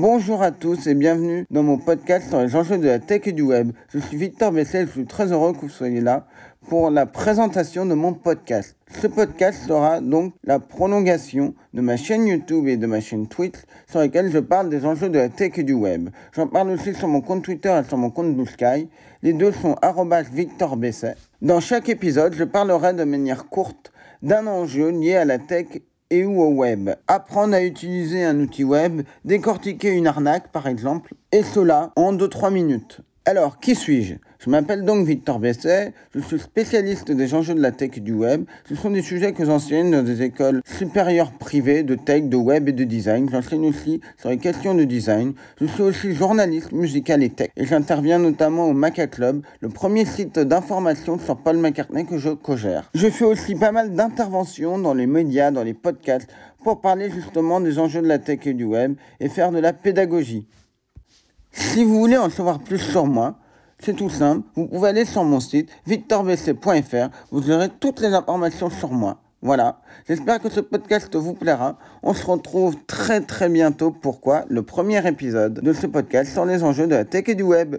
Bonjour à tous et bienvenue dans mon podcast sur les enjeux de la tech et du web. Je suis Victor Bessel, je suis très heureux que vous soyez là pour la présentation de mon podcast. Ce podcast sera donc la prolongation de ma chaîne YouTube et de ma chaîne Twitch sur lesquelles je parle des enjeux de la tech et du web. J'en parle aussi sur mon compte Twitter et sur mon compte Blue Sky. Les deux sont Victor Besset. Dans chaque épisode, je parlerai de manière courte d'un enjeu lié à la tech et ou au web. Apprendre à utiliser un outil web, décortiquer une arnaque par exemple, et cela en 2-3 minutes. Alors, qui suis-je? Je m'appelle donc Victor Besset, je suis spécialiste des enjeux de la tech et du web. Ce sont des sujets que j'enseigne dans des écoles supérieures privées de tech, de web et de design. J'enseigne aussi sur les questions de design. Je suis aussi journaliste musical et tech. Et j'interviens notamment au Maca Club, le premier site d'information sur Paul McCartney que je co-gère. Je fais aussi pas mal d'interventions dans les médias, dans les podcasts, pour parler justement des enjeux de la tech et du web et faire de la pédagogie. Si vous voulez en savoir plus sur moi, c'est tout simple. Vous pouvez aller sur mon site victorbc.fr. Vous aurez toutes les informations sur moi. Voilà. J'espère que ce podcast vous plaira. On se retrouve très très bientôt. Pourquoi Le premier épisode de ce podcast sur les enjeux de la tech et du web.